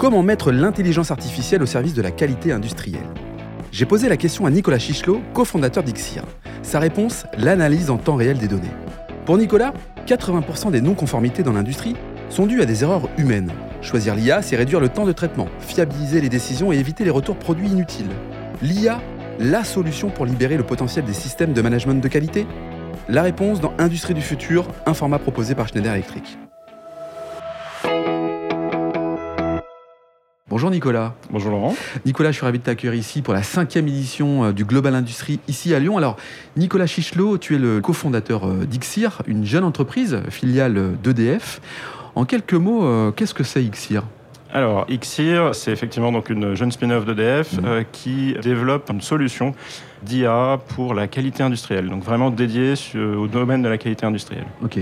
Comment mettre l'intelligence artificielle au service de la qualité industrielle J'ai posé la question à Nicolas Chichelot, cofondateur d'Ixir. Sa réponse, l'analyse en temps réel des données. Pour Nicolas, 80% des non-conformités dans l'industrie sont dues à des erreurs humaines. Choisir l'IA, c'est réduire le temps de traitement, fiabiliser les décisions et éviter les retours produits inutiles. L'IA, la solution pour libérer le potentiel des systèmes de management de qualité? La réponse dans Industrie du futur, un format proposé par Schneider Electric. Bonjour Nicolas. Bonjour Laurent. Nicolas, je suis ravi de t'accueillir ici pour la cinquième édition euh, du Global Industrie ici à Lyon. Alors, Nicolas Chichelot, tu es le cofondateur euh, d'Ixir, une jeune entreprise filiale d'EDF. En quelques mots, euh, qu'est-ce que c'est Ixir? Alors, Xir, c'est effectivement donc une jeune spin-off d'EDF mmh. qui développe une solution d'IA pour la qualité industrielle, donc vraiment dédiée au domaine de la qualité industrielle. Ok.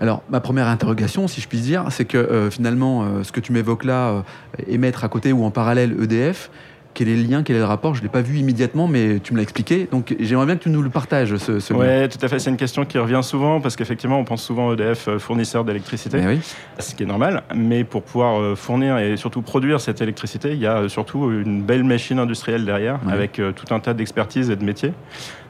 Alors, ma première interrogation, si je puis dire, c'est que euh, finalement, euh, ce que tu m'évoques là, euh, émettre à côté ou en parallèle EDF, quel est le lien, quel est le rapport? Je ne l'ai pas vu immédiatement, mais tu me l'as expliqué. Donc j'aimerais bien que tu nous le partages, ce, ce Oui, tout à fait. C'est une question qui revient souvent, parce qu'effectivement, on pense souvent EDF fournisseur d'électricité, oui. ce qui est normal. Mais pour pouvoir fournir et surtout produire cette électricité, il y a surtout une belle machine industrielle derrière, avec tout un tas d'expertises et de métiers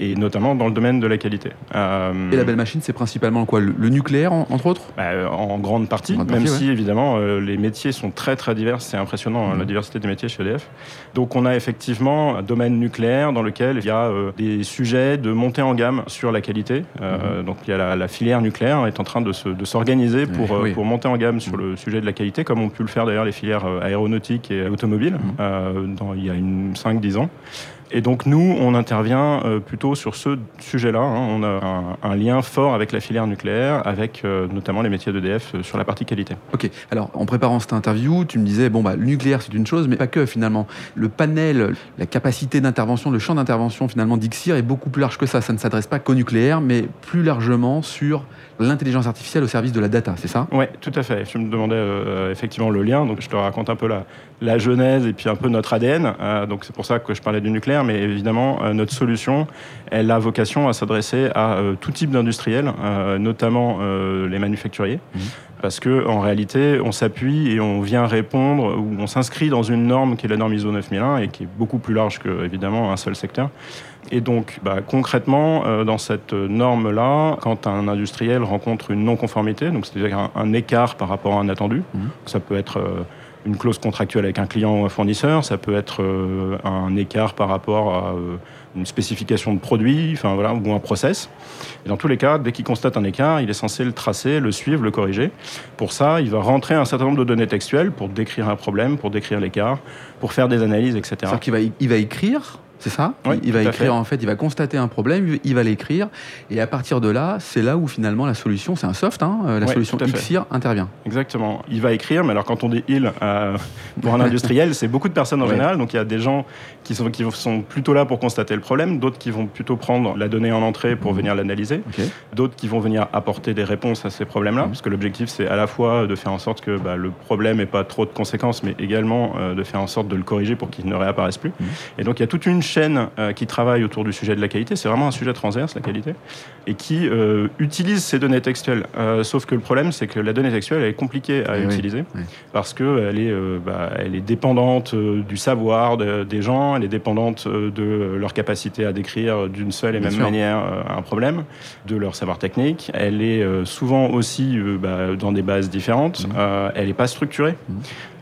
et notamment dans le domaine de la qualité. Euh, et la belle machine, c'est principalement quoi le, nucléaire, entre autres bah, euh, En grande partie, même si évidemment euh, les métiers sont très très divers. C'est impressionnant hein, la mmh. diversité des métiers chez EDF. Donc on a effectivement un domaine nucléaire dans lequel il y a des sujets de montée en gamme sur la qualité. Mmh. Donc il y a la, filière nucléaire est en train de, s'organiser pour, pour monter en gamme sur le sujet de la qualité, comme ont pu le faire d'ailleurs les filières aéronautiques et automobiles mmh. dans, il y a 5-10 ans. Et donc nous, on intervient euh, plutôt sur ce sujet-là. Hein. On a un, lien fort avec la filière nucléaire, avec euh, notamment les métiers d'EDF euh, sur la partie qualité. Ok. Alors en préparant cette interview, tu me disais bon bah le nucléaire c'est une chose, mais pas que finalement. Le panel, la capacité d'intervention, le champ d'intervention finalement d'Ixir est beaucoup plus large que ça. Ça ne s'adresse pas qu'au nucléaire, mais plus largement sur l'intelligence artificielle au service de la data, c'est ça? Oui, tout à fait. Je me demandais effectivement le lien, donc je te raconte un peu la, la genèse et puis un peu notre ADN. donc c'est pour ça que je parlais du nucléaire mais évidemment, euh, notre solution, elle a vocation à s'adresser à euh, tout type d'industriels, euh, notamment les manufacturiers. Mhm. Parce que en réalité, on s'appuie et on vient répondre, ou on s'inscrit dans une norme qui est la norme ISO 9001 et qui est beaucoup plus large que évidemment un seul secteur. Et donc, bah, concrètement, dans cette norme-là, quand un industriel rencontre une non-conformité, donc c'est-à-dire un, écart par rapport à un attendu, mhm. ça peut être une clause contractuelle avec un client ou un fournisseur, ça peut être euh, un écart par rapport à euh, une spécification de produit, enfin voilà, ou un process. Et dans tous les cas, dès qu'il constate un écart, il est censé le tracer, le suivre, le corriger. Pour ça, il va rentrer un certain nombre de données textuelles pour décrire un problème, pour décrire l'écart, pour faire des analyses, etc. C'est-à-dire qu'il va, il va écrire c'est ça Il va écrire, en fait, il va constater un problème, il va l'écrire, et à partir de là, c'est là où finalement la solution, c'est un soft, hein, euh, la solution XIR intervient. Exactement. Il va écrire, mais alors quand on dit il, euh, pour un industriel, c'est beaucoup de personnes en général, donc il y a des gens qui sont, qui sont plutôt là pour constater le problème, d'autres qui vont plutôt prendre la donnée en entrée pour venir l'analyser, d'autres qui vont venir apporter des réponses à ces problèmes-là, parce que l'objectif, c'est à la fois de faire en sorte que bah, le problème n'ait pas trop de conséquences, mais également euh, de faire en sorte de le corriger pour qu'il ne réapparaisse plus. Et donc il y a toute une chaîne euh, qui travaille autour du sujet de la qualité. C'est vraiment un sujet transverse, la qualité, et qui euh, utilise ces données textuelles. Euh, sauf que le problème, c'est que la donnée textuelle elle est compliquée à utiliser parce qu'elle est, bah, elle est dépendante du savoir des gens, elle est dépendante de leur capacité à décrire d'une seule et même manière un problème, de leur savoir technique. Elle est souvent aussi bah, dans des bases différentes. Mmh. elle n'est pas structurée. Mmh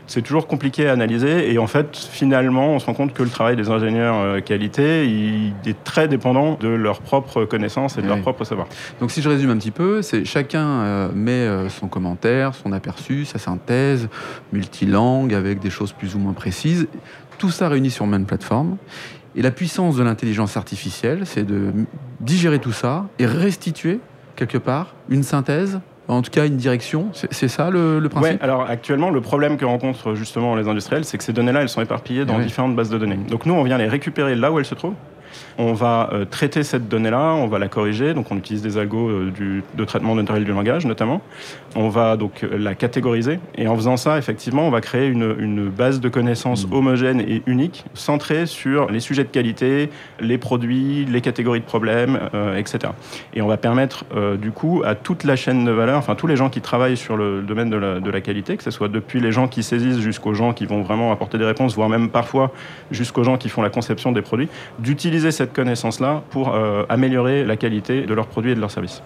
c'est toujours compliqué à analyser. Et en fait, finalement, on se rend compte que le travail des ingénieurs euh, qualité, il est très dépendant de leur propre connaissance et de leur propre savoir. Donc, si je résume un petit peu, c'est chacun euh, met euh, son commentaire, son aperçu, sa synthèse, multilangue, avec des choses plus ou moins précises. Tout ça réuni sur une même plateforme. Et la puissance de l'intelligence artificielle, c'est de digérer tout ça et restituer quelque part une synthèse en tout cas une direction. C'est ça le, principe? Oui, alors actuellement, le problème que rencontrent justement les industriels, c'est que ces données-là, elles sont éparpillées dans différentes bases de données. Donc nous, on vient les récupérer là où elles se trouvent On va euh, traiter cette donnée-là, on va la corriger, donc on utilise des algos euh, du, de traitement naturel du langage notamment. On va donc euh, la catégoriser et en faisant ça, effectivement, on va créer une, une base de connaissances mmh. homogène et unique, centrée sur les sujets de qualité, les produits, les catégories de problèmes, etc. Et on va permettre du coup à toute la chaîne de valeur, enfin tous les gens qui travaillent sur le domaine de la, de la qualité, que ce soit depuis les gens qui saisissent jusqu'aux gens qui vont vraiment apporter des réponses, voire même parfois jusqu'aux gens qui font la conception des produits, d'utiliser cette connaissance-là pour euh, améliorer la qualité de leurs produits et de leurs services.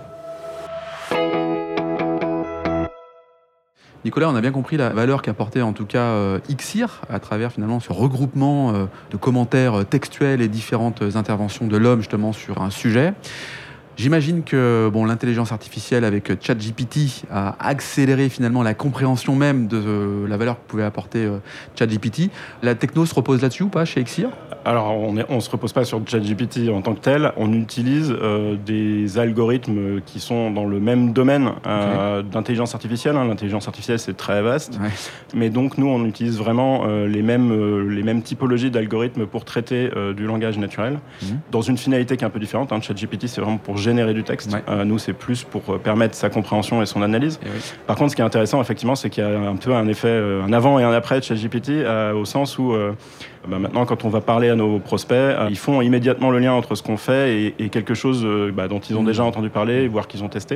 Nicolas, on a bien compris la valeur qu'apportait en tout cas euh, Xir à travers finalement ce regroupement euh, de commentaires textuels et différentes interventions de l'homme justement sur un sujet. J'imagine que bon, l'intelligence artificielle avec ChatGPT a accéléré finalement la compréhension même de euh, la valeur que pouvait apporter euh, ChatGPT. La techno se repose là-dessus ou pas chez Exir? Alors, on ne se repose pas sur ChatGPT en tant que tel. On utilise euh, des algorithmes qui sont dans le même domaine d'intelligence artificielle. Hein. L'intelligence artificielle, c'est très vaste. Mais donc, nous, on utilise vraiment les, mêmes, les mêmes typologies d'algorithmes pour traiter du langage naturel, mhm. dans une finalité qui est un peu différente. Hein. ChatGPT, c'est vraiment pour générer du texte. Euh, nous, c'est plus pour euh, permettre sa compréhension et son analyse. Par contre, ce qui est intéressant, effectivement, c'est qu'il y a un peu un effet, euh, un avant et un après de ChatGPT, au sens où bah, maintenant, quand on va parler à nos prospects, euh, ils font immédiatement le lien entre ce qu'on fait et, quelque chose euh, bah, dont ils ont mmh. déjà entendu parler, voire qu'ils ont testé.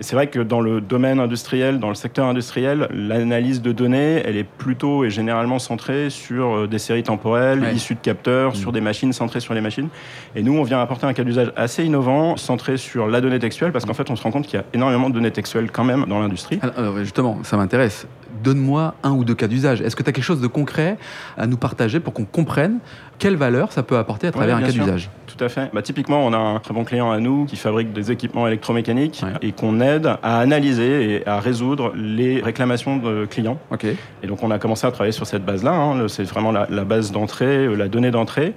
Et c'est vrai que dans le domaine industriel, dans le secteur industriel, l'analyse de données, elle est plutôt et généralement centrée sur euh, des séries temporelles issues de capteurs, mmh. sur des machines centrées sur les machines. Et nous, on vient apporter un cas d'usage assez innovant, centré sur la donnée textuelle, parce qu'en fait, on se rend compte qu'il y a énormément de données textuelles quand même dans l'industrie. Alors, justement, ça m'intéresse donne-moi un ou deux cas d'usage. Est-ce que tu as quelque chose de concret à nous partager pour qu'on comprenne quelle valeur ça peut apporter à travers un cas d'usage Tout à fait. Bah, typiquement, on a un très bon client à nous qui fabrique des équipements électromécaniques et qu'on aide à analyser et à résoudre les réclamations de clients. Ok. Et donc, on a commencé à travailler sur cette base-là. Hein. C'est vraiment la, base d'entrée, euh, la donnée d'entrée.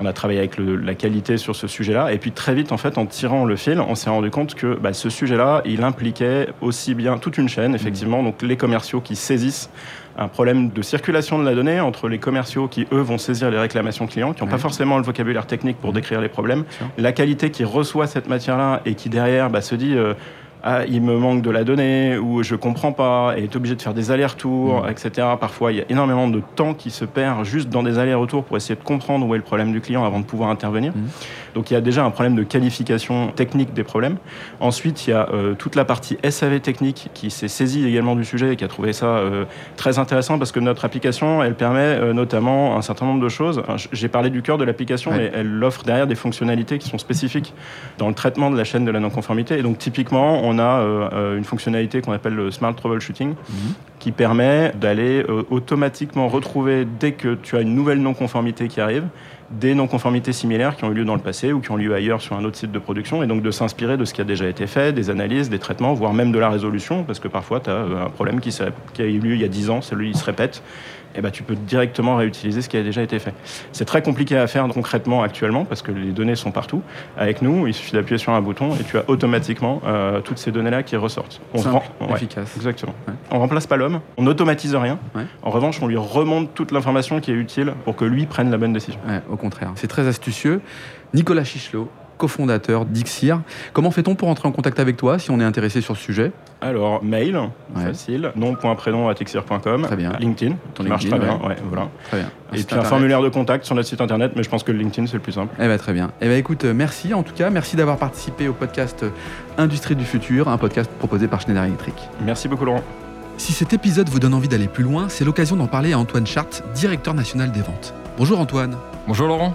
On a travaillé avec la qualité sur ce sujet-là. Et puis, très vite, en fait, en tirant le fil, on s'est rendu compte que bah, ce sujet-là, il impliquait aussi bien toute une chaîne, effectivement, mmh. donc les commerciaux qui saisissent un problème de circulation de la donnée entre les commerciaux qui, eux, vont saisir les réclamations clients, qui n'ont pas forcément le vocabulaire technique pour décrire les problèmes, la qualité qui reçoit cette matière-là et qui, derrière, bah, se dit... Euh, ah, il me manque de la donnée, ou je comprends pas, et est obligé de faire des allers-retours, mmh. etc. Parfois, il y a énormément de temps qui se perd juste dans des allers-retours pour essayer de comprendre où est le problème du client avant de pouvoir intervenir. Mmh. Donc il y a déjà un problème de qualification technique des problèmes. Ensuite, il y a euh, toute la partie SAV technique qui s'est saisie également du sujet et qui a trouvé ça euh, très intéressant parce que notre application, elle permet euh, notamment un certain nombre de choses. J'ai parlé du cœur de l'application, mais elle offre derrière des fonctionnalités qui sont spécifiques dans le traitement de la chaîne de la non-conformité. Et donc typiquement, on a une fonctionnalité qu'on appelle le Smart Troubleshooting, mhm. qui permet d'aller automatiquement retrouver dès que tu as une nouvelle non-conformité qui arrive, des non-conformités similaires qui ont eu lieu dans le passé ou qui ont lieu ailleurs sur un autre site de production, et donc de s'inspirer de ce qui a déjà été fait, des analyses, des traitements, voire même de la résolution, parce que parfois tu as euh, un problème qui, qui, a eu lieu il y a 10 ans, celui il se répète, eh ben, tu peux directement réutiliser ce qui a déjà été fait. C'est très compliqué à faire concrètement actuellement parce que les données sont partout. Avec nous, il suffit d'appuyer sur un bouton et tu as automatiquement euh, toutes ces données-là qui ressortent. On Simple, efficace. Exactement. On remplace pas l'homme, on n'automatise rien. En revanche, on lui remonte toute l'information qui est utile pour que lui prenne la bonne décision. au contraire, c'est très astucieux. Nicolas Chichelot, cofondateur d'Ixir. Comment fait-on pour entrer en contact avec toi si on est intéressé sur ce sujet? Alors, mail, facile, nom.prénom à tixir.com. Très bien. LinkedIn, Ton marche très bien. Ouais, voilà. Très bien. Et puis un formulaire de contact sur notre site internet, mais je pense que le LinkedIn c'est le plus simple. Eh ben, très bien. Eh ben, écoute, euh, merci en tout cas, merci d'avoir participé au podcast euh, Industrie du futur, un podcast proposé par Schneider Electric. Merci beaucoup Laurent. Si cet épisode vous donne envie d'aller plus loin, c'est l'occasion d'en parler à Antoine Chart, directeur national des ventes. Bonjour Antoine. Bonjour Laurent.